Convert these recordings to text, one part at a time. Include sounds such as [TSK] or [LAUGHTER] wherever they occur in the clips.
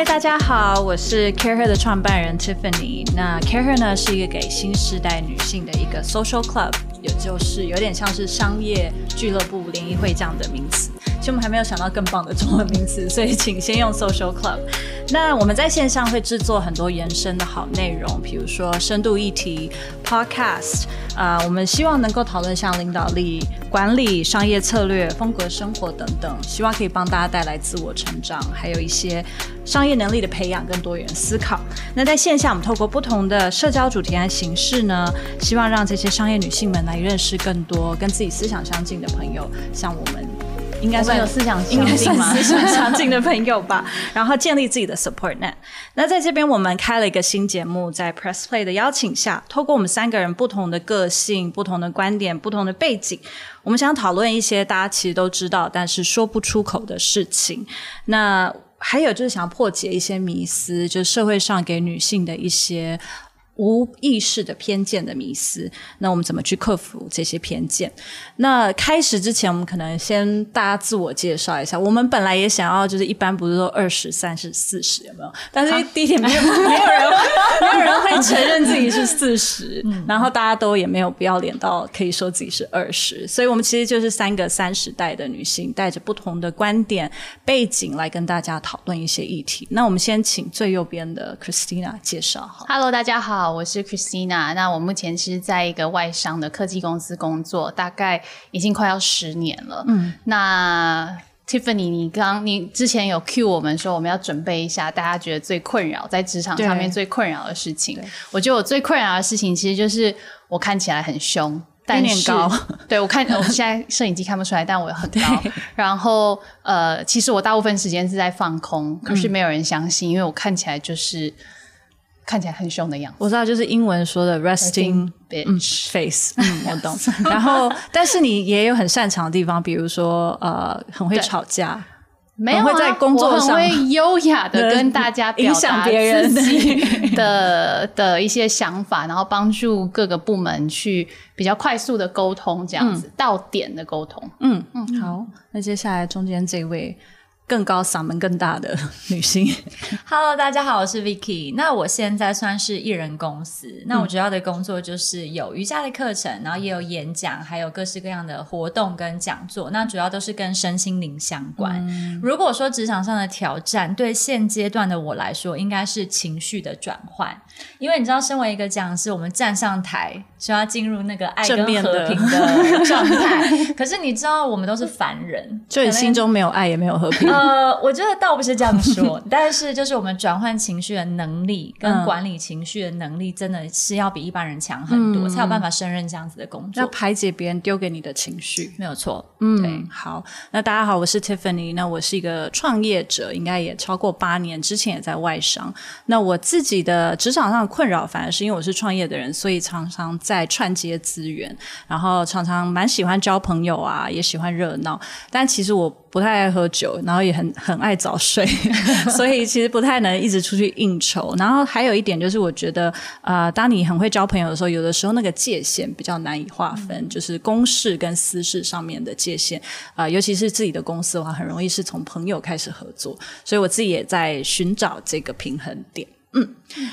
嗨，大家好，我是 CAREhER 的创办人 Tiffany。那 CAREhER 呢是一个给新时代女性的一个 social club，也就是有点像是商业俱乐部联谊会这样的名词。其实我们还没有想到更棒的中文名词，所以请先用 social club。那我们在线上会制作很多延伸的好内容，比如说深度议题、podcast。啊、我们希望能够讨论像领导力、管理、商业策略、风格生活等等，希望可以帮大家带来自我成长，还有一些商业能力的培养跟多元思考。那在线下，我们透过不同的社交主题和形式呢，希望让这些商业女性们来认识更多跟自己思想相近的朋友，像我们。应该算有思想应该算思想相近的朋友吧，然后建立自己的 support net。那在这边，我们开了一个新节目，在 Press Play 的邀请下，透过我们三个人不同的个性、不同的观点、不同的背景，我们想讨论一些大家其实都知道，但是说不出口的事情。那还有就是想要破解一些迷思，就是社会上给女性的一些。无意识的偏见的迷思，那我们怎么去克服这些偏见？那开始之前，我们可能先大家自我介绍一下。我们本来也想要，就是一般不是说二十、三十、四十有没有？但是第一点没有，没有人，[LAUGHS] 没有人会承认自己是四十，然后大家都也没有不要脸到可以说自己是二十，所以我们其实就是三个三十代的女性，带着不同的观点背景来跟大家讨论一些议题。那我们先请最右边的 Christina 介绍哈。Hello，大家好。我是 Christina，那我目前是在一个外商的科技公司工作，大概已经快要十年了。嗯，那 Tiffany，你刚你之前有 cue 我们说我们要准备一下，大家觉得最困扰在职场上面最困扰的事情。我觉得我最困扰的事情其实就是我看起来很凶，但是高。对，我看我现在摄影机看不出来，但我很高。然后呃，其实我大部分时间是在放空，可是没有人相信，嗯、因为我看起来就是。看起来很凶的样子，我知道，就是英文说的 resting bitch face，嗯，我懂。[LAUGHS] 然后，但是你也有很擅长的地方，比如说，呃，很会吵架，没有、啊、会在工作上我很会优雅的跟大家表达自己的的一些想法，然后帮助各个部门去比较快速的沟通，这样子、嗯、到点的沟通。嗯嗯，好，那接下来中间这位。更高嗓门更大的 [LAUGHS] 女性，Hello，大家好，我是 Vicky。那我现在算是艺人公司，那我主要的工作就是有瑜伽的课程，然后也有演讲，还有各式各样的活动跟讲座。那主要都是跟身心灵相关。嗯、如果说职场上的挑战，对现阶段的我来说，应该是情绪的转换。因为你知道，身为一个讲师，我们站上台就要进入那个爱跟和平的 [LAUGHS] 状态。可是你知道，我们都是凡人，[LAUGHS] 所以心中没有爱，也没有和平。呃，我觉得倒不是这样说，[LAUGHS] 但是就是我们转换情绪的能力跟管理情绪的能力，真的是要比一般人强很多，嗯、才有办法胜任这样子的工作。要排解别人丢给你的情绪，没有错。嗯，对。好，那大家好，我是 Tiffany，那我是一个创业者，应该也超过八年，之前也在外商。那我自己的职场上的困扰，反而是因为我是创业的人，所以常常在串接资源，然后常常蛮喜欢交朋友啊，也喜欢热闹，但其实我。不太爱喝酒，然后也很很爱早睡，[LAUGHS] 所以其实不太能一直出去应酬。然后还有一点就是，我觉得啊、呃，当你很会交朋友的时候，有的时候那个界限比较难以划分，嗯、就是公事跟私事上面的界限啊、呃，尤其是自己的公司的话，很容易是从朋友开始合作，所以我自己也在寻找这个平衡点。嗯，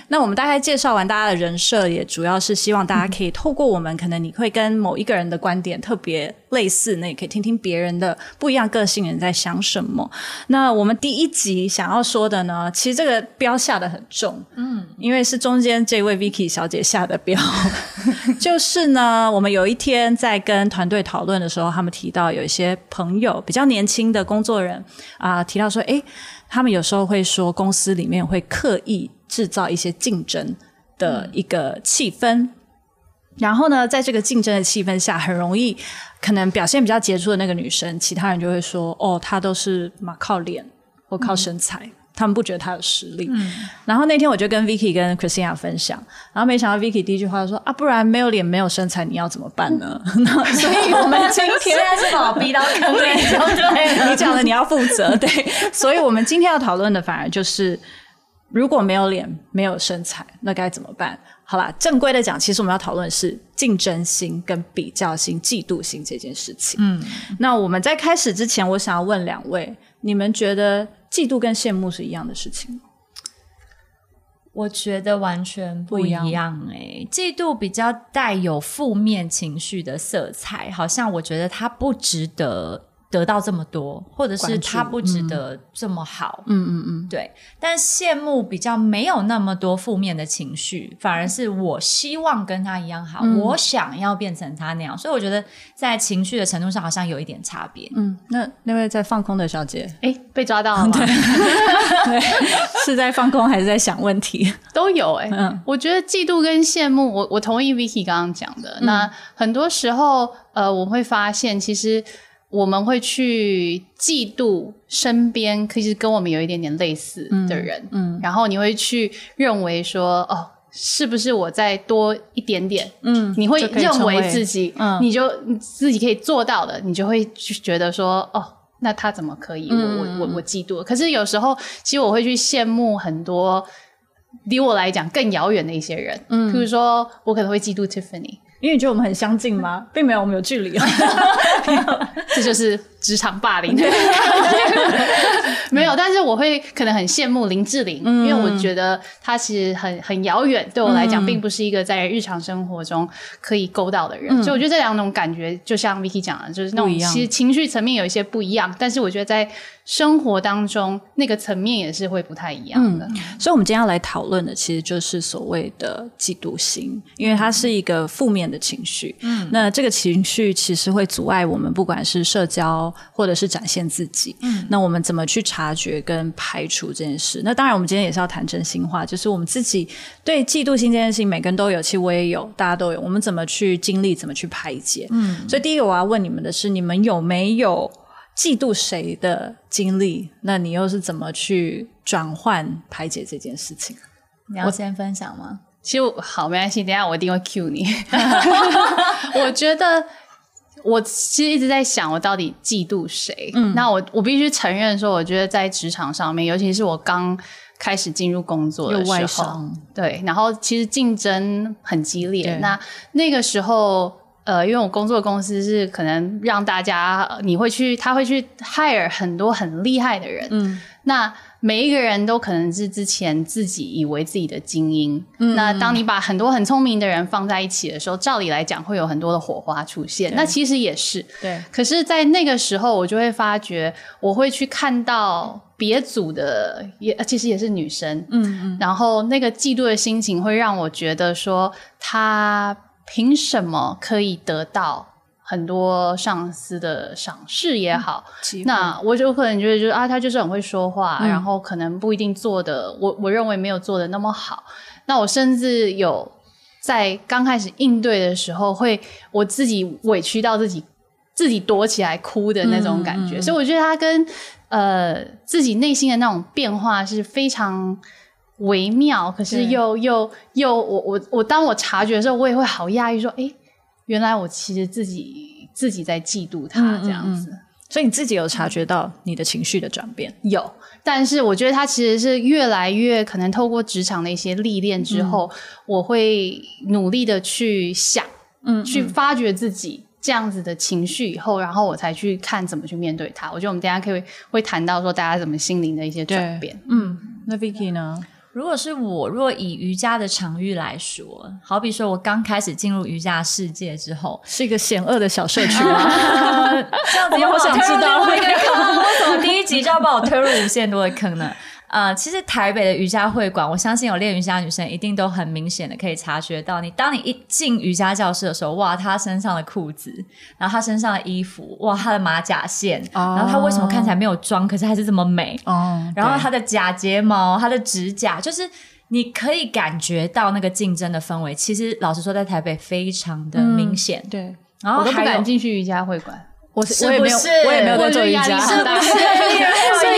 那我们大概介绍完大家的人设，也主要是希望大家可以透过我们，可能你会跟某一个人的观点特别类似，那也可以听听别人的不一样个性人在想什么。那我们第一集想要说的呢，其实这个标下的很重，嗯，因为是中间这位 Vicky 小姐下的标，[LAUGHS] 就是呢，我们有一天在跟团队讨论的时候，他们提到有一些朋友比较年轻的工作人啊、呃，提到说，诶，他们有时候会说公司里面会刻意。制造一些竞争的一个气氛，然后呢，在这个竞争的气氛下，很容易可能表现比较杰出的那个女生，其他人就会说：“哦，她都是嘛靠脸或靠身材，他们不觉得他有实力。嗯”然后那天我就跟 Vicky 跟 Christina 分享，然后没想到 Vicky 第一句话就说：“啊，不然没有脸没有身材，你要怎么办呢？”嗯、所以我们今天现在是把我逼到坑里，对，你讲的你要负责，对，所以我们今天要讨论的反而就是。如果没有脸、没有身材，那该怎么办？好啦，正规的讲，其实我们要讨论的是竞争心、跟比较心、嫉妒心这件事情。嗯，那我们在开始之前，我想要问两位：你们觉得嫉妒跟羡慕是一样的事情。我觉得完全不一样。哎，嫉妒比较带有负面情绪的色彩，好像我觉得它不值得。得到这么多，或者是他不值得这么好，嗯嗯嗯，对。但羡慕比较没有那么多负面的情绪，反而是我希望跟他一样好，嗯、我想要变成他那样。所以我觉得在情绪的程度上好像有一点差别。嗯，那那位在放空的小姐，哎，被抓到了吗？[LAUGHS] 对，是在放空还是在想问题？[LAUGHS] 都有哎、欸。嗯，我觉得嫉妒跟羡慕，我我同意 Vicky 刚刚讲的。嗯、那很多时候，呃，我会发现其实。我们会去嫉妒身边其实跟我们有一点点类似的人，嗯，嗯，然后你会去认为说，哦，是不是我再多一点点，嗯，你会认为自己，嗯，你就自己可以做到的，你就会觉得说，哦，那他怎么可以？嗯、我我我我嫉妒。可是有时候，其实我会去羡慕很多离我来讲更遥远的一些人，嗯，比如说我可能会嫉妒 Tiffany。因为你觉得我们很相近吗？[LAUGHS] 并没有，我们有距离。[LAUGHS] 这就是职场霸凌。[LAUGHS] 没有，但是我会可能很羡慕林志玲，嗯、因为我觉得她其实很很遥远，对我来讲，并不是一个在日常生活中可以勾到的人。嗯、所以我觉得这两种感觉，就像 Vicky 讲的，就是那种其实情绪层面有一些不一样，但是我觉得在生活当中那个层面也是会不太一样的。嗯、所以，我们今天要来讨论的，其实就是所谓的嫉妒心，因为它是一个负面的情绪。嗯，那这个情绪其实会阻碍我们，不管是社交或者是展现自己。嗯，那我们怎么去察觉跟排除这件事？那当然，我们今天也是要谈真心话，就是我们自己对嫉妒心这件事情，每个人都有，其实我也有，大家都有。我们怎么去经历，怎么去排解？嗯，所以第一个我要问你们的是，你们有没有嫉妒谁的经历？那你又是怎么去转换排解这件事情？你要先分享吗？其实好，没关系，等一下我一定会 cue 你。[LAUGHS] [LAUGHS] 我觉得。我其实一直在想，我到底嫉妒谁？嗯，那我我必须承认说，我觉得在职场上面，尤其是我刚开始进入工作的时候，对，然后其实竞争很激烈。那那个时候，呃，因为我工作的公司是可能让大家，你会去，他会去 hire 很多很厉害的人，嗯，那。每一个人都可能是之前自己以为自己的精英。嗯，那当你把很多很聪明的人放在一起的时候，照理来讲会有很多的火花出现。那其实也是。对。可是，在那个时候，我就会发觉，我会去看到别组的，也其实也是女生。嗯嗯。然后那个嫉妒的心情会让我觉得说，她凭什么可以得到？很多上司的赏识也好，嗯、那我就可能觉得，就是啊，他就是很会说话，嗯、然后可能不一定做的，我我认为没有做的那么好。那我甚至有在刚开始应对的时候，会我自己委屈到自己，自己躲起来哭的那种感觉。嗯、所以我觉得他跟呃自己内心的那种变化是非常微妙，可是又又又我我我当我察觉的时候，我也会好讶异，说，哎。原来我其实自己自己在嫉妒他这样子，嗯嗯嗯，所以你自己有察觉到你的情绪的转变？有，但是我觉得他其实是越来越可能透过职场的一些历练之后，嗯、我会努力的去想，嗯，嗯，去发掘自己这样子的情绪以后，然后我才去看怎么去面对他。我觉得我们等一下可以会谈到说大家怎么心灵的一些转变。嗯，那 Vicky 呢？如果是我，若以瑜伽的场域来说，好比说我刚开始进入瑜伽世界之后，是一个险恶的小社区吗？[LAUGHS] 这样子，我想知道 [LAUGHS] 为什么第一集就要把我推入无限多的坑呢？呃，其实台北的瑜伽会馆，我相信有练瑜伽的女生一定都很明显的可以察觉到你，你当你一进瑜伽教室的时候，哇，她身上的裤子，然后她身上的衣服，哇，她的马甲线，哦、然后她为什么看起来没有妆，可是还是这么美？哦，然后她的假睫毛，她的指甲，就是你可以感觉到那个竞争的氛围。其实老实说，在台北非常的明显。嗯、对，然后我都不敢进去瑜伽会馆。我我也没有，我也没有在做瑜伽，是不是？[LAUGHS]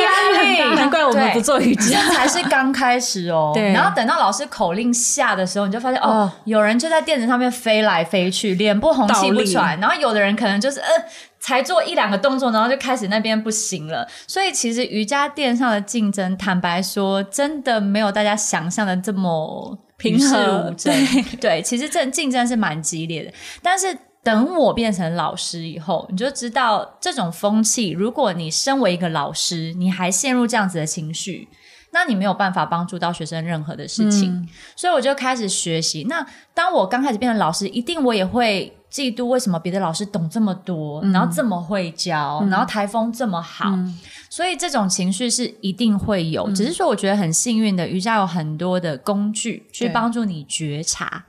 压力很大，[LAUGHS] 难怪我们不做瑜伽，才是刚开始哦。[LAUGHS] 对，然后等到老师口令下的时候，你就发现哦，有人就在垫子上面飞来飞去，脸不红气不喘。然后有的人可能就是呃，才做一两个动作，然后就开始那边不行了。所以其实瑜伽垫上的竞争，坦白说，真的没有大家想象的这么平和。对对，其实这竞争是蛮激烈的，但是。等我变成老师以后，你就知道这种风气。如果你身为一个老师，你还陷入这样子的情绪，那你没有办法帮助到学生任何的事情。嗯、所以我就开始学习。那当我刚开始变成老师，一定我也会嫉妒为什么别的老师懂这么多，嗯、然后这么会教，嗯、然后台风这么好。嗯、所以这种情绪是一定会有，嗯、只是说我觉得很幸运的，瑜伽有很多的工具去帮助你觉察。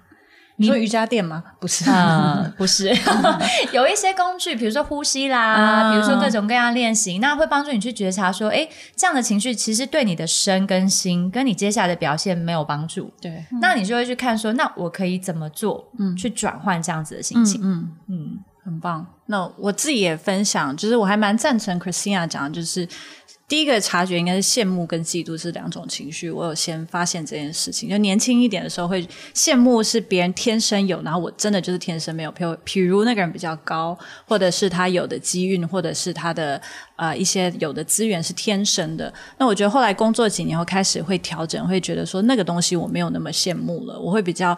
你说瑜伽垫吗？不是，嗯，[LAUGHS] 不是，[LAUGHS] 有一些工具，比如说呼吸啦，嗯、比如说各种各样练习，那会帮助你去觉察说，哎，这样的情绪其实对你的身跟心，跟你接下来的表现没有帮助。对，那你就会去看说，那我可以怎么做，嗯，去转换这样子的心情，嗯嗯，嗯，很棒。那我自己也分享，就是我还蛮赞成 Christina 讲的，就是。第一个察觉应该是羡慕跟嫉妒是两种情绪。我有先发现这件事情，就年轻一点的时候会羡慕是别人天生有，然后我真的就是天生没有。譬如，譬如那个人比较高，或者是他有的机运，或者是他的呃一些有的资源是天生的。那我觉得后来工作几年后开始会调整，会觉得说那个东西我没有那么羡慕了。我会比较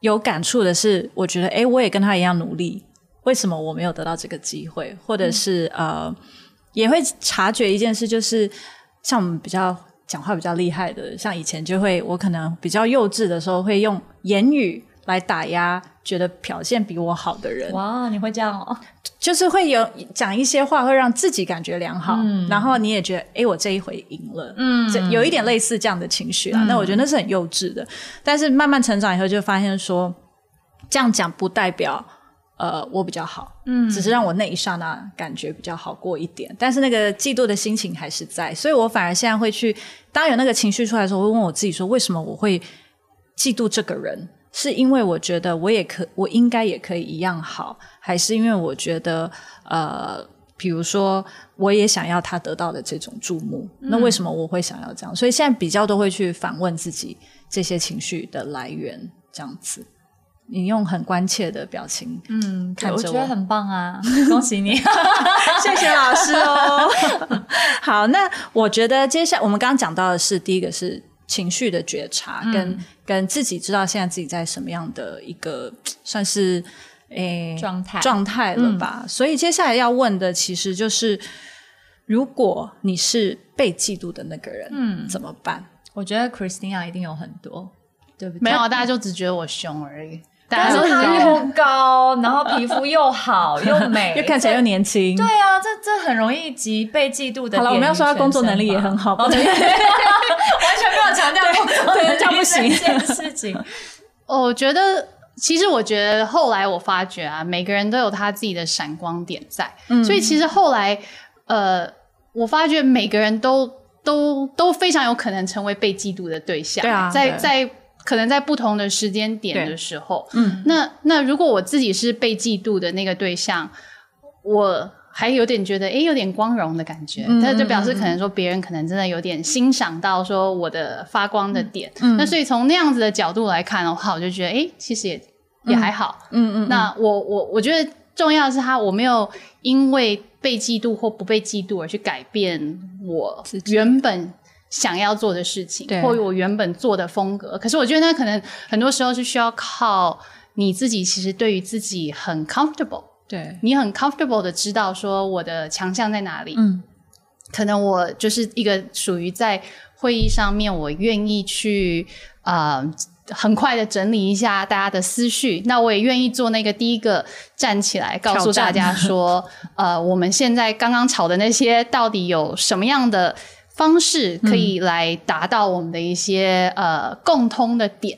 有感触的是，我觉得诶，我也跟他一样努力，为什么我没有得到这个机会？或者是、呃。也会察觉一件事，就是像我们比较讲话比较厉害的，像以前就会，我可能比较幼稚的时候，会用言语来打压觉得表现比我好的人。哇，你会这样哦？就是会有讲一些话，会让自己感觉良好，嗯、然后你也觉得，哎，我这一回赢了，嗯，这有一点类似这样的情绪啊。嗯、那我觉得那是很幼稚的，但是慢慢成长以后，就发现说，这样讲不代表。呃，我比较好，嗯，只是让我那一刹那感觉比较好过一点，但是那个嫉妒的心情还是在，所以我反而现在会去，当有那个情绪出来的时候，我会问我自己说，为什么我会嫉妒这个人？是因为我觉得我也可，我应该也可以一样好，还是因为我觉得，呃，比如说我也想要他得到的这种注目，嗯，那为什么我会想要这样？所以现在比较都会去反问自己这些情绪的来源，这样子。你用很关切的表情，嗯，看着我，我觉得很棒啊！[LAUGHS] 恭喜你，[LAUGHS] 谢谢老师哦。[LAUGHS] 好，那我觉得接下来我们刚刚讲到的是第一个是情绪的觉察，嗯、跟跟自己知道现在自己在什么样的一个 [TSK] 算是诶状态状态了吧？嗯、所以接下来要问的其实就是，如果你是被嫉妒的那个人，嗯，怎么办？我觉得 Christina 一定有很多，对不对？没有，大家就只觉得我凶而已。但是他又高，然后皮肤又好 [LAUGHS] 又美，又看起来又年轻。对啊，这这很容易及被嫉妒的。好了，我们要说他工作能力也很好，[LAUGHS] 完全没有强调工作能力这样不行这件事情。[LAUGHS] 我觉得，其实我觉得后来我发觉啊，每个人都有他自己的闪光点在，嗯、所以其实后来呃，我发觉每个人都都都非常有可能成为被嫉妒的对象。对啊，在在。可能在不同的时间点的时候，嗯，那那如果我自己是被嫉妒的那个对象，我还有点觉得，诶，有点光荣的感觉，那、嗯、就表示可能说别人可能真的有点欣赏到说我的发光的点，嗯，那所以从那样子的角度来看的话，我就觉得，诶，其实也也还好，嗯嗯，嗯，那我我我觉得重要的是他，我没有因为被嫉妒或不被嫉妒而去改变我原本。想要做的事情，对。或我原本做的风格，可是我觉得那可能很多时候是需要靠你自己，其实对于自己很 comfortable，对。你很 comfortable 的知道说我的强项在哪里。嗯，可能我就是一个属于在会议上面，我愿意去呃很快的整理一下大家的思绪，那我也愿意做那个第一个站起来告诉大家说，呃，我们现在刚刚吵的那些到底有什么样的。方式可以来达到我们的一些、嗯、呃共通的点，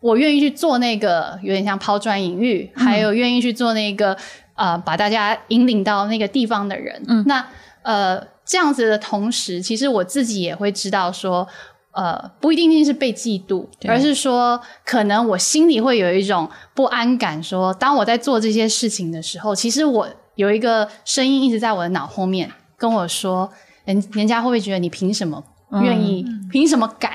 我愿意去做那个有点像抛砖引玉，嗯、还有愿意去做那个呃把大家引领到那个地方的人。嗯，那呃这样子的同时，其实我自己也会知道说，呃不一定定是被嫉妒，而是说可能我心里会有一种不安感说，说当我在做这些事情的时候，其实我有一个声音一直在我的脑后面跟我说。人人家会不会觉得你凭什么愿意？凭、嗯、什么敢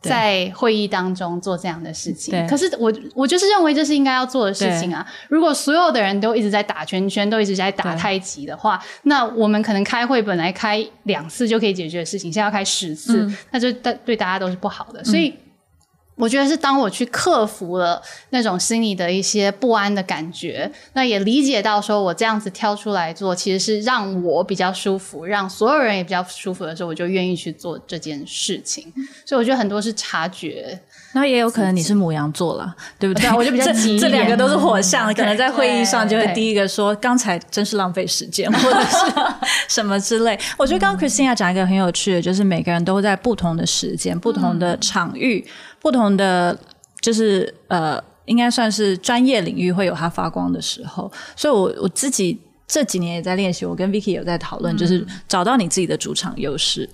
在会议当中做这样的事情？可是我我就是认为这是应该要做的事情啊！如果所有的人都一直在打圈圈，都一直在打太极的话，那我们可能开会本来开两次就可以解决的事情，现在要开十次，嗯、那就对对大家都是不好的。所以我觉得是当我去克服了那种心里的一些不安的感觉，那也理解到说我这样子挑出来做，其实是让我比较舒服，让所有人也比较舒服的时候，我就愿意去做这件事情。所以我觉得很多是察觉。那也有可能你是母羊座了，对不对？[LAUGHS] 对，我就比较急。这两个都是火象，可能在会议上就会第一个说：“刚才真是浪费时间，或者是什么之类。[LAUGHS] ”我觉得刚刚 Christina 讲一个很有趣的，就是每个人都在不同的时间、不同的场域、不同的就是呃，应该算是专业领域会有它发光的时候。所以我我自己这几年也在练习，我跟 Vicky 有在讨论，就是找到你自己的主场优势。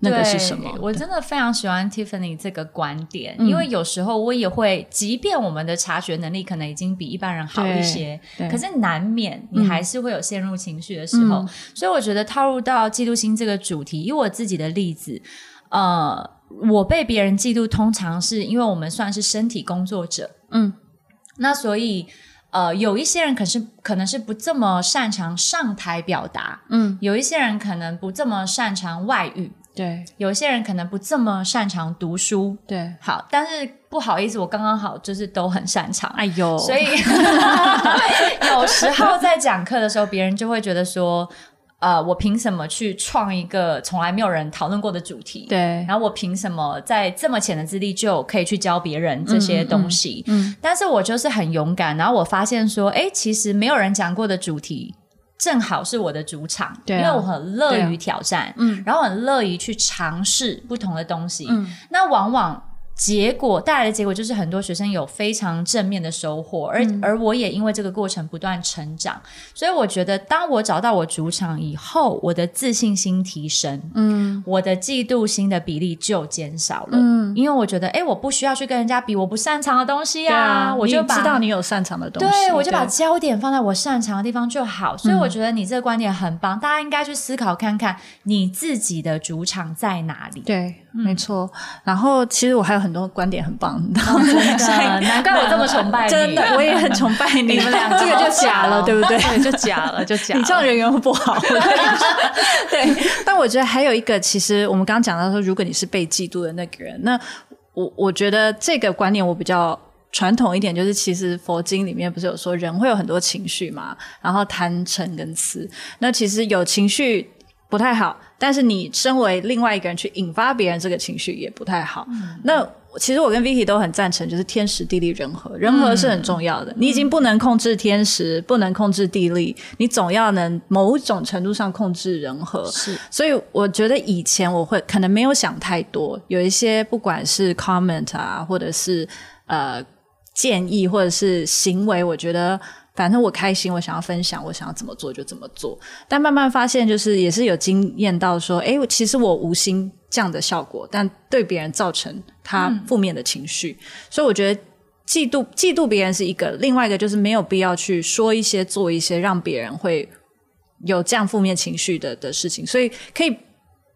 那个是什么？我真的非常喜欢 Tiffany 这个观点，嗯，因为有时候我也会，即便我们的察觉能力可能已经比一般人好一些，可是难免你还是会有陷入情绪的时候。嗯，所以我觉得套入到嫉妒心这个主题，以我自己的例子，呃，我被别人嫉妒，通常是因为我们算是身体工作者，嗯，那所以。呃，有一些人可是可能是不这么擅长上台表达，嗯，有一些人可能不这么擅长外语，对，有一些人可能不这么擅长读书，对，好，但是不好意思，我刚刚好就是都很擅长，哎呦，所以 [LAUGHS] 有时候在讲课的时候，别人就会觉得说。呃，我凭什么去创一个从来没有人讨论过的主题？对，然后我凭什么在这么浅的资历就可以去教别人这些东西？嗯，嗯，嗯，但是我就是很勇敢，然后我发现说，哎，其实没有人讲过的主题，正好是我的主场，对啊，因为我很乐于挑战，嗯，然后很乐于去尝试不同的东西，嗯，那往往。结果带来的结果就是很多学生有非常正面的收获，而、嗯、而我也因为这个过程不断成长，所以我觉得当我找到我主场以后，我的自信心提升，嗯，我的嫉妒心的比例就减少了，嗯，因为我觉得，哎，我不需要去跟人家比我不擅长的东西啊，啊我就知道你有擅长的东西，对，我就把焦点放在我擅长的地方就好。所以我觉得你这个观点很棒，嗯、大家应该去思考看看你自己的主场在哪里。对。没错，然后其实我还有很多观点很棒，哦、[LAUGHS] 真的，难怪我这么崇拜你。真的，我也很崇拜你，[LAUGHS] 你们俩，这个就假了，对不对？[LAUGHS] 对，就假了，就假了。你这样人缘会不好。对，但我觉得还有一个，其实我们刚刚讲到说，如果你是被嫉妒的那个人，那我我觉得这个观念我比较传统一点，就是其实佛经里面不是有说人会有很多情绪嘛，然后贪嗔跟痴，那其实有情绪。不太好，但是你身为另外一个人去引发别人这个情绪也不太好。嗯、那其实我跟 Vicky 都很赞成，就是天时地利人和，人和是很重要的。嗯、你已经不能控制天时，不能控制地利，你总要能某种程度上控制人和。是，所以我觉得以前我会可能没有想太多，有一些不管是 comment 啊，或者是呃建议，或者是行为，我觉得。反正我开心，我想要分享，我想要怎么做就怎么做。但慢慢发现，就是也是有经验到说，诶，其实我无心这样的效果，但对别人造成他负面的情绪。所以我觉得嫉妒嫉妒别人是一个，另外一个就是没有必要去说一些做一些让别人会有这样负面情绪的的事情。所以可以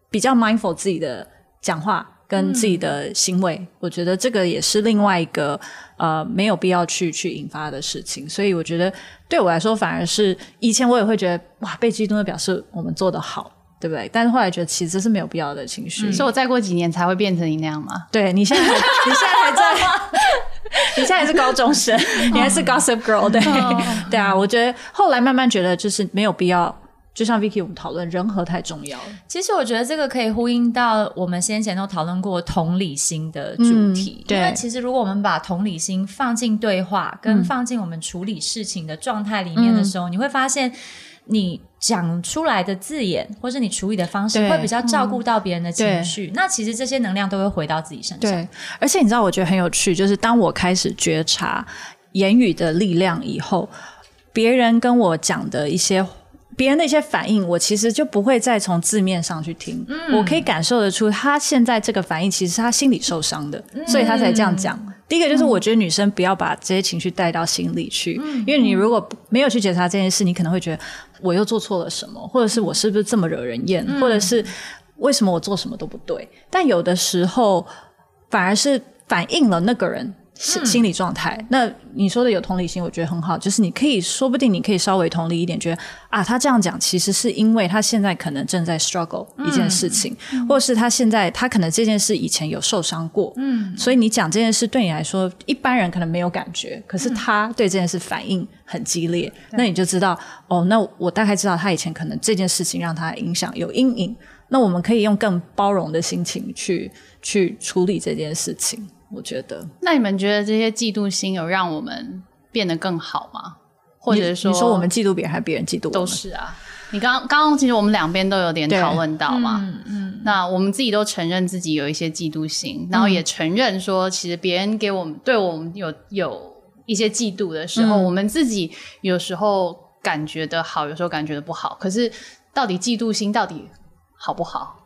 比较 mindful 自己的讲话。跟自己的行为，嗯，我觉得这个也是另外一个呃没有必要去去引发的事情，所以我觉得对我来说，反而是以前我也会觉得哇，被嫉妒的表示我们做得好，对不对？但是后来觉得其实是没有必要的情绪，嗯，所以我再过几年才会变成你那样嘛？对，你现在你现在还在，[LAUGHS] 你现在还是高中生，你还是 Gossip Girl，对，哦，对啊，我觉得后来慢慢觉得就是没有必要。就像 Vicky 我们讨论人和太重要了。其实我觉得这个可以呼应到我们先前都讨论过同理心的主题。嗯、对，因为其实如果我们把同理心放进对话，跟放进我们处理事情的状态里面的时候，嗯、你会发现你讲出来的字眼，或是你处理的方式，会比较照顾到别人的情绪。嗯、那其实这些能量都会回到自己身上。对，而且你知道，我觉得很有趣，就是当我开始觉察言语的力量以后，别人跟我讲的一些。别人的一些反应，我其实就不会再从字面上去听，嗯，我可以感受得出他现在这个反应，其实是他心里受伤的，嗯，所以他才这样讲。第一个就是我觉得女生不要把这些情绪带到心里去，嗯，因为你如果没有去检查这件事，你可能会觉得我又做错了什么，或者是我是不是这么惹人厌，嗯，或者是为什么我做什么都不对。但有的时候反而是反映了那个人。心心理状态。那你说的有同理心，我觉得很好，就是你可以说不定你可以稍微同理一点，觉得啊，他这样讲其实是因为他现在可能正在 struggle 一件事情，嗯、或者是他现在他可能这件事以前有受伤过，嗯，所以你讲这件事对你来说，一般人可能没有感觉，可是他对这件事反应很激烈，嗯、那你就知道哦，那我大概知道他以前可能这件事情让他影响有阴影。那我们可以用更包容的心情去去处理这件事情，我觉得。那你们觉得这些嫉妒心有让我们变得更好吗？或者说，你说我们嫉妒别人，还是别人嫉妒我们？都是啊。你刚刚刚其实我们两边都有点讨论到嘛。嗯嗯。那我们自己都承认自己有一些嫉妒心，然后也承认说，其实别人给我们对我们有有一些嫉妒的时候，嗯、我们自己有时候感觉的好，有时候感觉的不好。可是，到底嫉妒心到底？好不好？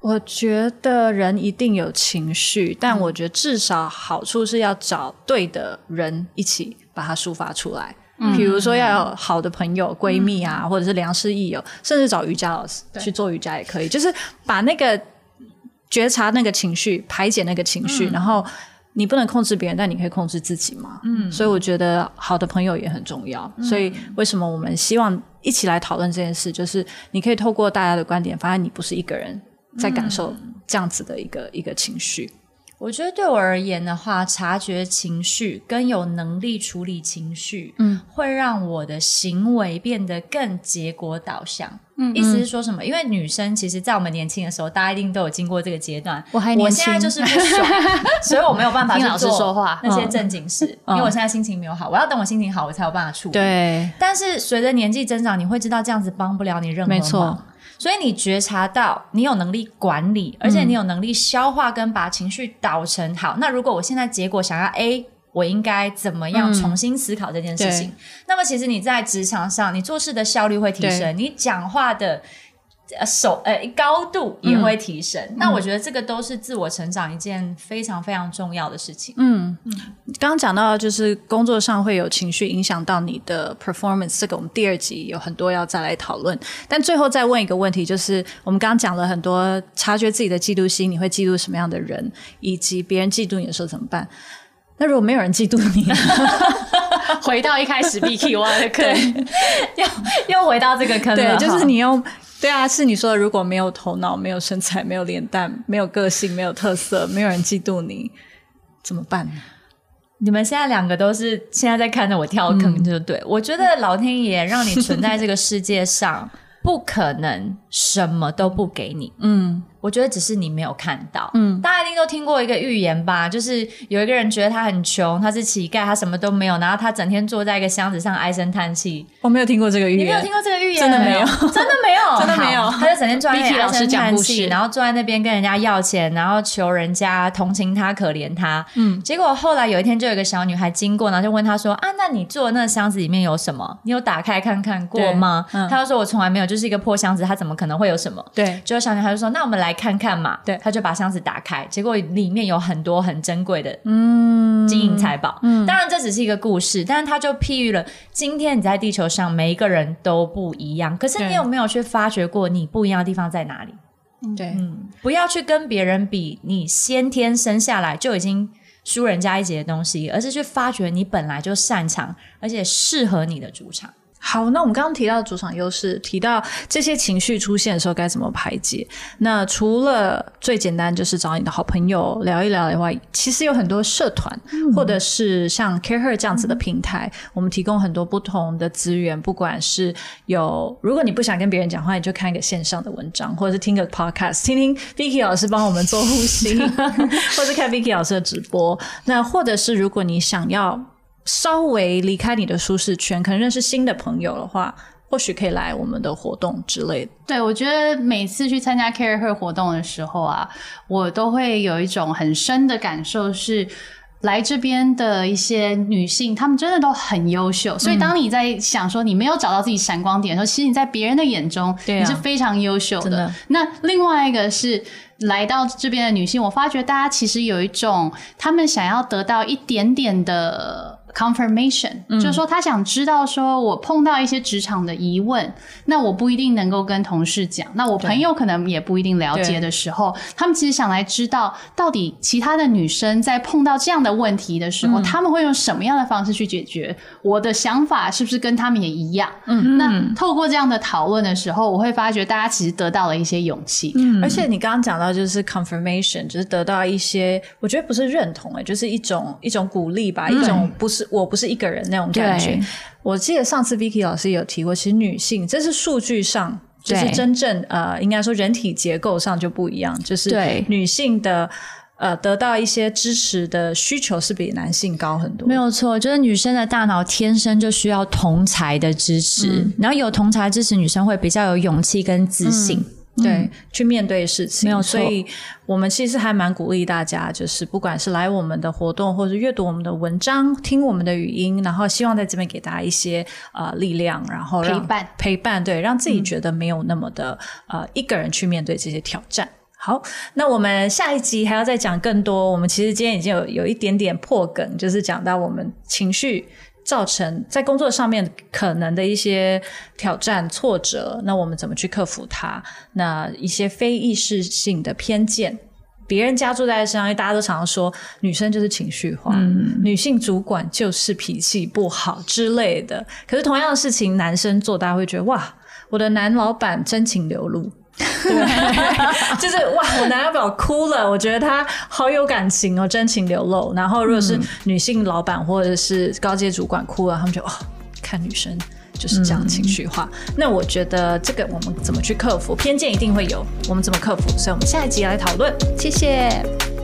我觉得人一定有情绪，但我觉得至少好处是要找对的人一起把它抒发出来。嗯，比如说要有好的朋友、闺蜜啊，嗯、或者是良师益友，甚至找瑜伽老师去做瑜伽也可以。就是把那个觉察那个情绪，排解那个情绪，嗯、然后。你不能控制别人，但你可以控制自己嘛。嗯，所以我觉得好的朋友也很重要。嗯、所以为什么我们希望一起来讨论这件事？就是你可以透过大家的观点，发现你不是一个人在感受这样子的一个、嗯、一个情绪。我觉得对我而言的话，察觉情绪跟有能力处理情绪，嗯，会让我的行为变得更结果导向。嗯，意思是说什么？因为女生其实，在我们年轻的时候，大家一定都有经过这个阶段。我还年轻，我现在就是不爽，[LAUGHS] 所以我没有办法听老师说话那些正经事，因为我现在心情没有好，我要等我心情好，我才有办法处理。对。但是随着年纪增长，你会知道这样子帮不了你任何忙。所以你觉察到，你有能力管理，而且你有能力消化跟把情绪导成好。那如果我现在结果想要 A，我应该怎么样重新思考这件事情？那么其实你在职场上，你做事的效率会提升，你讲话的。呃，手呃高度也会提升。嗯、那我觉得这个都是自我成长一件非常非常重要的事情。嗯嗯，刚刚讲到就是工作上会有情绪影响到你的 performance，这个我们第二集有很多要再来讨论。但最后再问一个问题，就是我们刚刚讲了很多察觉自己的嫉妒心，你会嫉妒什么样的人，以及别人嫉妒你的时候怎么办？那如果没有人嫉妒你 [LAUGHS] [LAUGHS] 回到一开始挖的坑，又又回到这个坑了，对，就是你用。对啊，是你说的，如果没有头脑、没有身材、没有脸蛋、没有个性、没有特色，没有人嫉妒你，怎么办呢？你们现在两个都是现在在看着我跳坑，就对。嗯、我觉得老天爷让你存在这个世界上，[LAUGHS] 不可能什么都不给你。嗯。我觉得只是你没有看到，嗯，大家一定都听过一个寓言吧，就是有一个人觉得他很穷，他是乞丐，他什么都没有，然后他整天坐在一个箱子上唉声叹气。我没有听过这个寓言，你没有听过这个寓言？[LAUGHS] 真的没有，真的没有，真的没有。他就整天坐在那边唉声叹气，然后坐在那边跟人家要钱，然后求人家同情他、可怜他。嗯，结果后来有一天，就有一个小女孩经过，然后就问他说：“啊，那你坐的那个箱子里面有什么？你有打开看看过吗？”嗯，他就说：“我从来没有，就是一个破箱子，他怎么可能会有什么？”对，结果小女孩就说：“那我们来看看嘛。”对。他就把箱子打开，结果里面有很多很珍贵的嗯金银财宝。嗯，当然这只是一个故事，但是他就譬喻了今天你在地球上每一个人都不一样。可是你有没有去发掘过你不一样的地方在哪里？对，嗯，不要去跟别人比，你先天生下来就已经输人家一截的东西，而是去发掘你本来就擅长而且适合你的主场。好，那我们刚刚提到的主场优势，提到这些情绪出现的时候该怎么排解。那除了最简单就是找你的好朋友聊一聊以外，其实有很多社团，嗯、或者是像 CAREhER 这样子的平台，嗯、我们提供很多不同的资源。不管是有，如果你不想跟别人讲话，你就看一个线上的文章，或者是听个 podcast，听听 Vicky 老师帮我们做呼吸，[LAUGHS] 或者看 Vicky 老师的直播。那或者是如果你想要。稍微离开你的舒适圈，可能认识新的朋友的话，或许可以来我们的活动之类的。对，我觉得每次去参加 CAREhER 活动的时候啊，我都会有一种很深的感受是，来这边的一些女性，她们真的都很优秀。所以当你在想说你没有找到自己闪光点的时候，其实你在别人的眼中，你是非常优秀的。的。那另外一个是来到这边的女性，我发觉大家其实有一种，她们想要得到一点点的。confirmation，、嗯、就是说他想知道说我碰到一些职场的疑问，那我不一定能够跟同事讲，那我朋友可能也不一定了解的时候，他们其实想来知道到底其他的女生在碰到这样的问题的时候，嗯、他们会用什么样的方式去解决？我的想法是不是跟他们也一样？嗯，那透过这样的讨论的时候，我会发觉大家其实得到了一些勇气。嗯，而且你刚刚讲到就是 confirmation，就是得到一些，我觉得不是认同哎，就是一种一种鼓励吧，嗯、一种不是我不是一个人那种感觉。我记得上次 Vicky 老师有提过，其实女性这是数据上，就是真正呃，应该说人体结构上就不一样，就是女性的。呃，得到一些支持的需求是比男性高很多。没有错，就是女生的大脑天生就需要同才的支持，嗯、然后有同才支持，女生会比较有勇气跟自信，嗯、对，嗯、去面对事情。没有错，所以我们其实还蛮鼓励大家，就是不管是来我们的活动，或者阅读我们的文章，听我们的语音，然后希望在这边给大家一些呃力量，然后陪伴陪伴，对，让自己觉得没有那么的、嗯、呃一个人去面对这些挑战。好，那我们下一集还要再讲更多。我们其实今天已经有有一点点破梗，就是讲到我们情绪造成在工作上面可能的一些挑战、挫折，那我们怎么去克服它？那一些非意识性的偏见，别人加注在身上，因为大家都常常说女生就是情绪化，嗯、女性主管就是脾气不好之类的。可是同样的事情，男生做，大家会觉得哇，我的男老板真情流露。对，[LAUGHS] 就是哇，我男友表哭了，我觉得他好有感情哦，真情流露。然后如果是女性老板或者是高阶主管哭了，他们就哦，看女生就是这样情绪化。嗯、那我觉得这个我们怎么去克服？偏见一定会有，我们怎么克服？所以我们下一集来讨论。谢谢。